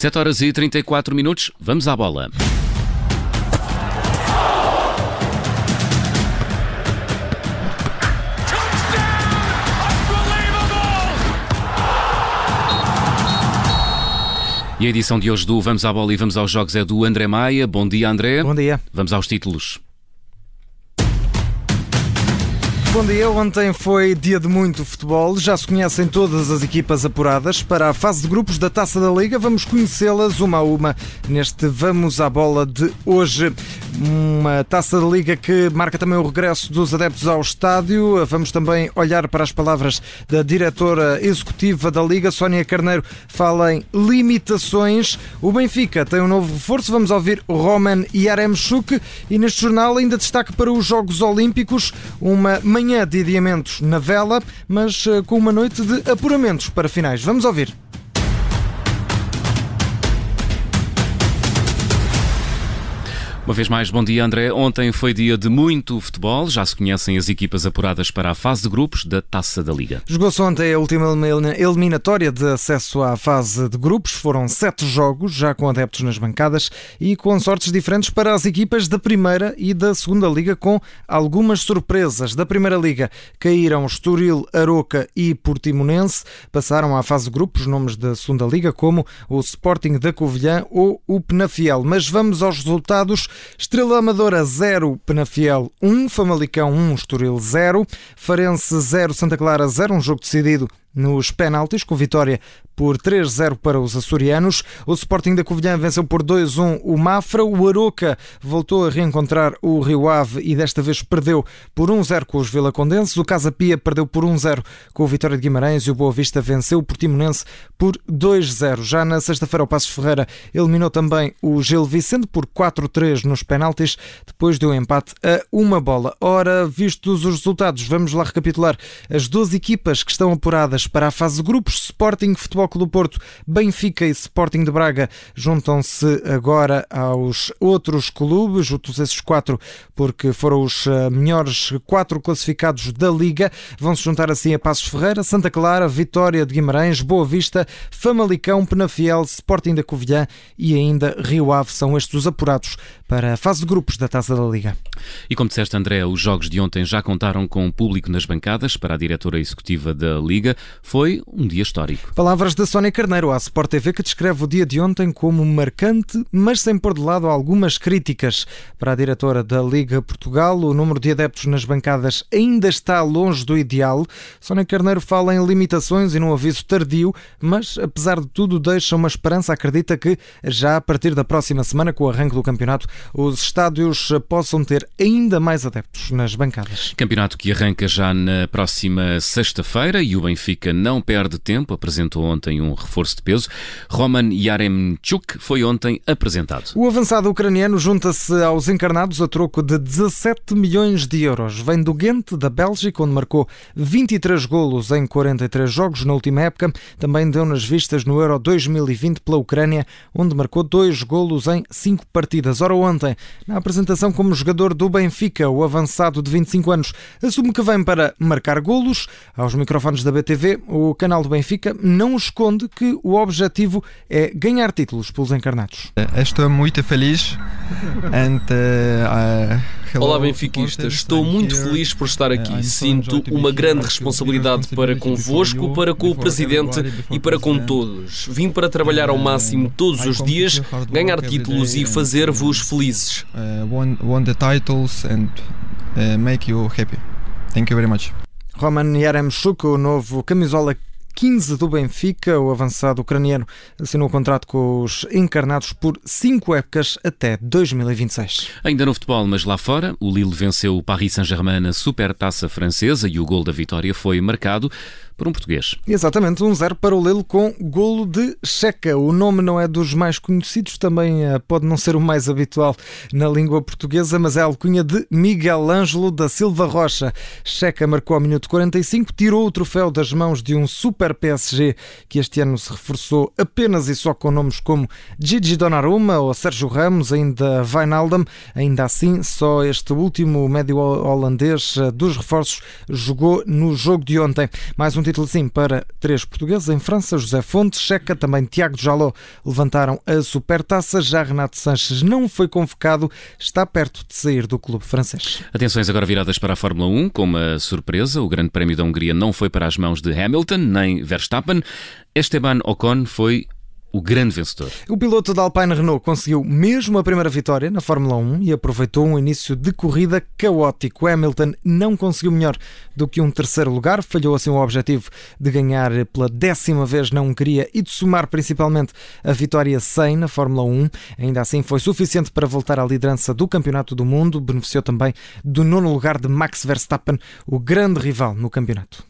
7 horas e 34 minutos, vamos à bola. E a edição de hoje do Vamos à Bola e Vamos aos Jogos é do André Maia. Bom dia, André. Bom dia. Vamos aos títulos. Bom dia, ontem foi dia de muito futebol. Já se conhecem todas as equipas apuradas para a fase de grupos da Taça da Liga. Vamos conhecê-las uma a uma neste Vamos à Bola de hoje. Uma Taça da Liga que marca também o regresso dos adeptos ao estádio. Vamos também olhar para as palavras da diretora executiva da Liga, Sónia Carneiro, fala em limitações. O Benfica tem um novo reforço. Vamos ouvir Roman Yaremchuk e neste jornal ainda destaque para os Jogos Olímpicos, uma manhã de adiamentos na vela, mas eh, com uma noite de apuramentos para finais. Vamos ouvir. Uma vez mais, bom dia André. Ontem foi dia de muito futebol. Já se conhecem as equipas apuradas para a fase de grupos da Taça da Liga. Jogou-se ontem a última eliminatória de acesso à fase de grupos. Foram sete jogos, já com adeptos nas bancadas e com sortes diferentes para as equipas da Primeira e da Segunda Liga, com algumas surpresas. Da Primeira Liga caíram Estoril, Aroca e Portimonense. Passaram à fase de grupos nomes da Segunda Liga, como o Sporting da Covilhã ou o Penafiel. Mas vamos aos resultados. Estrela Amadora 0, Penafiel 1, Famalicão 1, Estoril 0, Farense 0, Santa Clara 0, um jogo decidido nos penaltis, com vitória por 3-0 para os açorianos. O Sporting da Covilhã venceu por 2-1 o Mafra. O Aroca voltou a reencontrar o Rio Ave e desta vez perdeu por 1-0 com os Vilacondenses. O Casa Pia perdeu por 1-0 com o Vitória de Guimarães e o Boa Vista venceu o Portimonense por 2-0. Já na sexta-feira o Passos Ferreira eliminou também o Gil Vicente por 4-3 nos penaltis, depois deu um empate a uma bola. Ora, vistos os resultados, vamos lá recapitular as 12 equipas que estão apuradas para a fase de grupos. Sporting, Futebol Clube do Porto, Benfica e Sporting de Braga juntam-se agora aos outros clubes, juntam-se esses quatro porque foram os eh, melhores quatro classificados da Liga. Vão-se juntar assim a Passos Ferreira, Santa Clara, Vitória de Guimarães, Boa Vista, Famalicão, Penafiel, Sporting da Covilhã e ainda Rio Ave. São estes os apurados para a fase de grupos da Taça da Liga. E como disseste, André, os jogos de ontem já contaram com o público nas bancadas para a diretora executiva da Liga. Foi um dia histórico. Palavras da Sónia Carneiro à Sport TV que descreve o dia de ontem como marcante, mas sem pôr de lado algumas críticas. Para a diretora da Liga Portugal, o número de adeptos nas bancadas ainda está longe do ideal. Sónia Carneiro fala em limitações e num aviso tardio, mas apesar de tudo deixa uma esperança. Acredita que já a partir da próxima semana, com o arranque do campeonato, os estádios possam ter ainda mais adeptos nas bancadas. Campeonato que arranca já na próxima sexta-feira e o Benfica não perde tempo. Apresentou ontem um reforço de peso. Roman Yaremchuk foi ontem apresentado. O avançado ucraniano junta-se aos encarnados a troco de 17 milhões de euros. Vem do Ghent, da Bélgica, onde marcou 23 golos em 43 jogos na última época. Também deu nas vistas no Euro 2020 pela Ucrânia, onde marcou dois golos em cinco partidas. Ora, ontem, na apresentação como jogador do Benfica, o avançado de 25 anos assume que vem para marcar golos. Aos microfones da BTV, o canal do Benfica não esconde que o objetivo é ganhar títulos pelos encarnados. Estou muito feliz. And, uh, Olá, benfiquistas. Estou muito feliz por estar aqui. Sinto uma grande responsabilidade para convosco, para com o Presidente e para com todos. Vim para trabalhar ao máximo todos os dias, ganhar títulos e fazer-vos felizes. Won the titles and make you happy. Thank you very much. Roman Yaremchuk, o novo camisola 15 do Benfica, o avançado ucraniano assinou o contrato com os encarnados por cinco épocas até 2026. Ainda no futebol, mas lá fora, o Lille venceu o Paris Saint-Germain na Supertaça Francesa e o gol da vitória foi marcado por um português. Exatamente, um zero para o Lille com golo de Checa. O nome não é dos mais conhecidos, também eh, pode não ser o mais habitual na língua portuguesa, mas é a alcunha de Miguel Ângelo da Silva Rocha. Checa marcou ao minuto 45, tirou o troféu das mãos de um super PSG que este ano se reforçou apenas e só com nomes como Gigi Donnarumma ou Sérgio Ramos, ainda Wijnaldum. Ainda assim, só este último médio holandês eh, dos reforços jogou no jogo de ontem. Mais um título sim para três portugueses em França, José Fontes, Checa, também Tiago Jaló levantaram a supertaça. Já Renato Sanches não foi convocado, está perto de sair do clube francês. Atenções agora viradas para a Fórmula 1, com uma surpresa. O Grande Prémio da Hungria não foi para as mãos de Hamilton nem Verstappen. Esteban Ocon foi o grande vencedor. O piloto da Alpine Renault conseguiu mesmo a primeira vitória na Fórmula 1 e aproveitou um início de corrida caótico. Hamilton não conseguiu melhor do que um terceiro lugar, falhou assim o objetivo de ganhar pela décima vez na Hungria e de somar principalmente a vitória 100 na Fórmula 1. Ainda assim foi suficiente para voltar à liderança do Campeonato do Mundo, beneficiou também do nono lugar de Max Verstappen, o grande rival no campeonato.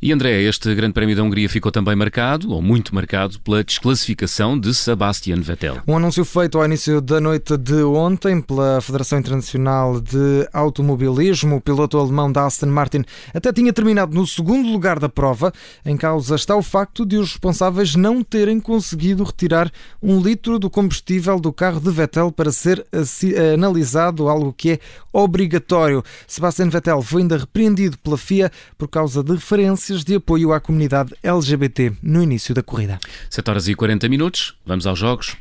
E André, este Grande Prémio da Hungria ficou também marcado, ou muito marcado, pela desclassificação de Sebastian Vettel. Um anúncio feito ao início da noite de ontem pela Federação Internacional de Automobilismo. O piloto alemão da Aston Martin até tinha terminado no segundo lugar da prova. Em causa está o facto de os responsáveis não terem conseguido retirar um litro do combustível do carro de Vettel para ser analisado, algo que é obrigatório. Sebastian Vettel foi ainda repreendido pela FIA por causa de referência de apoio à comunidade LGBT no início da corrida. 7 horas e 40 minutos, vamos aos jogos.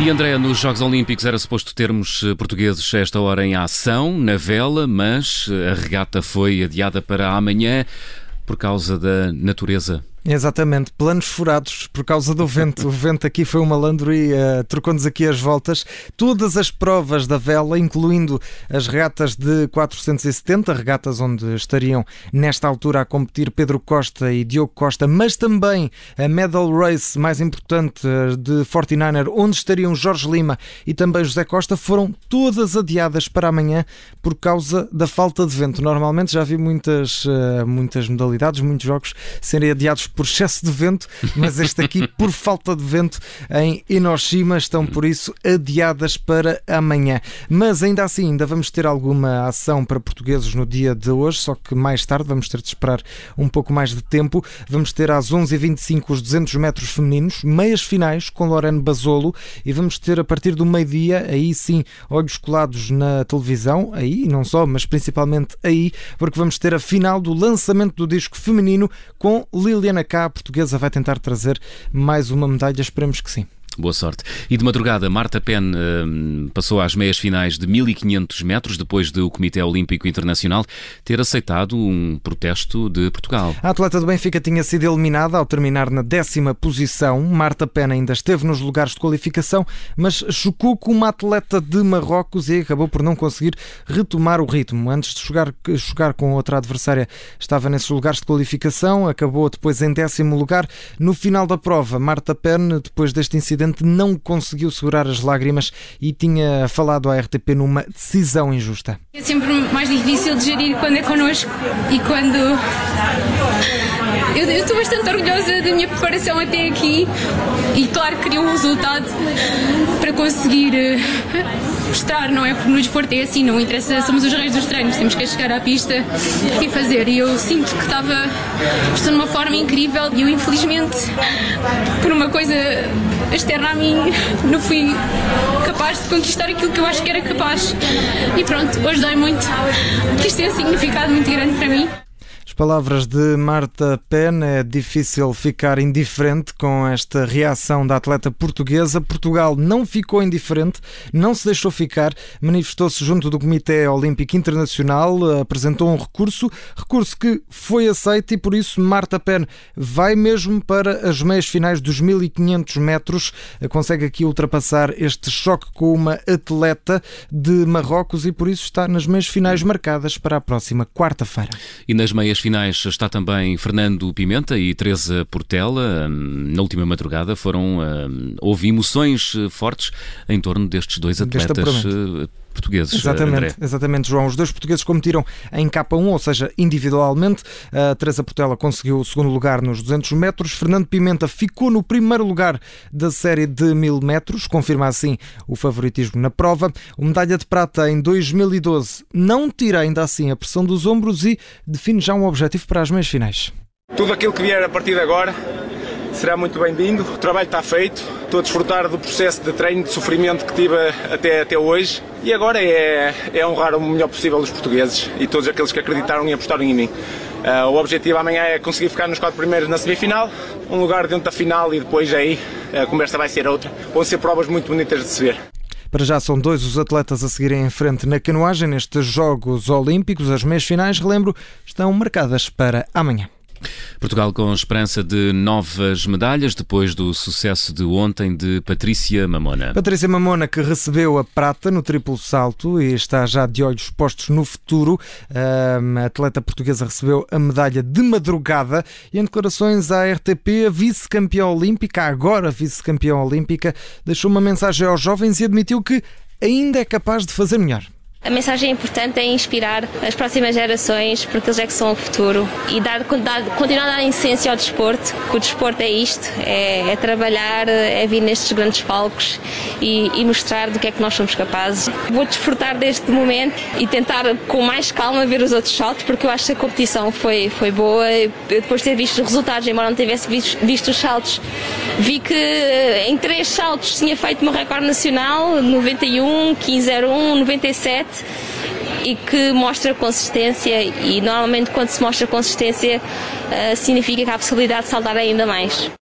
E André, nos Jogos Olímpicos era suposto termos eh, portugueses a esta hora em ação, na vela, mas eh, a regata foi adiada para amanhã por causa da natureza Exatamente, planos furados por causa do vento. O vento aqui foi um malandro e uh, trocou-nos aqui as voltas. Todas as provas da vela, incluindo as regatas de 470, regatas onde estariam nesta altura a competir Pedro Costa e Diogo Costa, mas também a medal race mais importante eh, de 49er, onde estariam Jorge Lima e também José Costa, foram todas adiadas para amanhã por causa da falta de vento. Normalmente já vi muitas, uh, muitas modalidades, muitos jogos serem adiados por excesso de vento, mas este aqui por falta de vento em Enoshima estão por isso adiadas para amanhã. Mas ainda assim, ainda vamos ter alguma ação para portugueses no dia de hoje, só que mais tarde vamos ter de esperar um pouco mais de tempo. Vamos ter às 11h25 os 200 metros femininos, meias finais com Lorena Basolo e vamos ter a partir do meio-dia, aí sim, olhos colados na televisão, aí não só, mas principalmente aí, porque vamos ter a final do lançamento do disco feminino com Liliana cá a portuguesa vai tentar trazer mais uma medalha, esperemos que sim. Boa sorte. E de madrugada, Marta Penn uh, passou às meias finais de 1500 metros depois do Comitê Olímpico Internacional ter aceitado um protesto de Portugal. A atleta do Benfica tinha sido eliminada ao terminar na décima posição. Marta Penn ainda esteve nos lugares de qualificação, mas chocou com uma atleta de Marrocos e acabou por não conseguir retomar o ritmo. Antes de jogar, jogar com outra adversária, estava nesses lugares de qualificação, acabou depois em décimo lugar. No final da prova, Marta Penn, depois deste incidente, não conseguiu segurar as lágrimas e tinha falado à RTP numa decisão injusta. É sempre mais difícil de gerir quando é connosco e quando. Eu, eu estou bastante orgulhosa da minha preparação até aqui e, claro, queria um resultado para conseguir mostrar, não é? Porque no desporto é assim, não interessa, somos os reis dos treinos, temos que chegar à pista e fazer. E eu sinto que estava, estou numa forma incrível e eu, infelizmente, por uma coisa externa a mim, não fui capaz de conquistar aquilo que eu acho que era capaz. E pronto, hoje dói muito, que isto tem um significado muito grande para mim palavras de Marta Penn, é difícil ficar indiferente com esta reação da atleta portuguesa. Portugal não ficou indiferente, não se deixou ficar, manifestou-se junto do Comitê Olímpico Internacional, apresentou um recurso, recurso que foi aceito e por isso Marta Penn vai mesmo para as meias finais dos 1500 metros, consegue aqui ultrapassar este choque com uma atleta de Marrocos e por isso está nas meias finais marcadas para a próxima quarta-feira. E nas meias finais está também Fernando Pimenta e Teresa Portela. Hum, na última madrugada foram hum, houve emoções eh, fortes em torno destes dois atletas portugueses. Exatamente, André. exatamente, João. Os dois portugueses competiram em K1, ou seja, individualmente. A Teresa Portela conseguiu o segundo lugar nos 200 metros. Fernando Pimenta ficou no primeiro lugar da série de 1000 metros, confirma assim o favoritismo na prova. O medalha de prata em 2012 não tira ainda assim a pressão dos ombros e define já um objetivo para as meias finais. Tudo aquilo que vier a partir de agora será muito bem-vindo. O trabalho está feito. Estou a desfrutar do processo de treino, de sofrimento que tive até, até hoje. E agora é, é honrar o melhor possível os portugueses e todos aqueles que acreditaram e apostaram em mim. Uh, o objetivo amanhã é conseguir ficar nos quatro primeiros na semifinal, um lugar dentro da final e depois aí a conversa vai ser outra. Vão ser provas muito bonitas de se ver. Para já são dois os atletas a seguirem em frente na canoagem nestes Jogos Olímpicos. As meias finais, relembro, estão marcadas para amanhã. Portugal com esperança de novas medalhas depois do sucesso de ontem de Patrícia Mamona. Patrícia Mamona que recebeu a prata no triplo salto e está já de olhos postos no futuro. A atleta portuguesa recebeu a medalha de madrugada e em declarações à RTP, a vice-campeã olímpica, agora vice-campeã olímpica, deixou uma mensagem aos jovens e admitiu que ainda é capaz de fazer melhor. A mensagem importante é inspirar as próximas gerações, porque eles é que são o futuro, e dar, dar, continuar a dar essência ao desporto, que o desporto é isto, é, é trabalhar, é vir nestes grandes palcos e, e, mostrar do que é que nós somos capazes. Vou desfrutar deste momento e tentar com mais calma ver os outros saltos, porque eu acho que a competição foi, foi boa. Depois de ter visto os resultados, embora não tivesse visto, visto os saltos, vi que em três saltos tinha feito um recorde nacional, 91, 1501, 97 e que mostra consistência e normalmente quando se mostra consistência uh, significa que há a possibilidade de saltar ainda mais.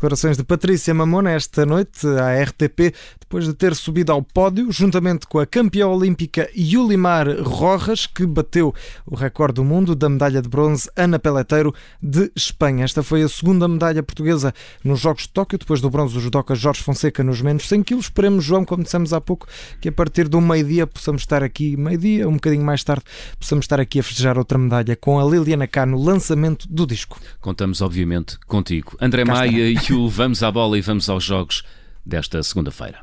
Declarações de Patrícia Mamona esta noite à RTP, depois de ter subido ao pódio, juntamente com a campeã olímpica Yulimar Rojas, que bateu o recorde do mundo da medalha de bronze Ana Peleteiro de Espanha. Esta foi a segunda medalha portuguesa nos Jogos de Tóquio, depois do bronze do judoca Jorge Fonseca nos menos 100 quilos. Esperemos, João, como dissemos há pouco, que a partir do meio-dia possamos estar aqui, meio-dia, um bocadinho mais tarde, possamos estar aqui a festejar outra medalha com a Liliana Cá no lançamento do disco. Contamos, obviamente, contigo. André Cá Maia e o Vamos à Bola e Vamos aos Jogos desta segunda-feira.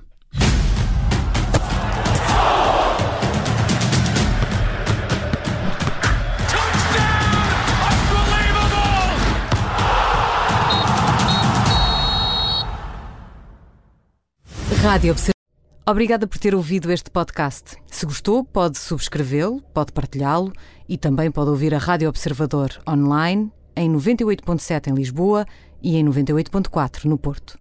Rádio Observador. Obrigada por ter ouvido este podcast. Se gostou, pode subscrevê-lo, pode partilhá-lo e também pode ouvir a Rádio Observador online em 98.7 em Lisboa e em 98.4 no Porto.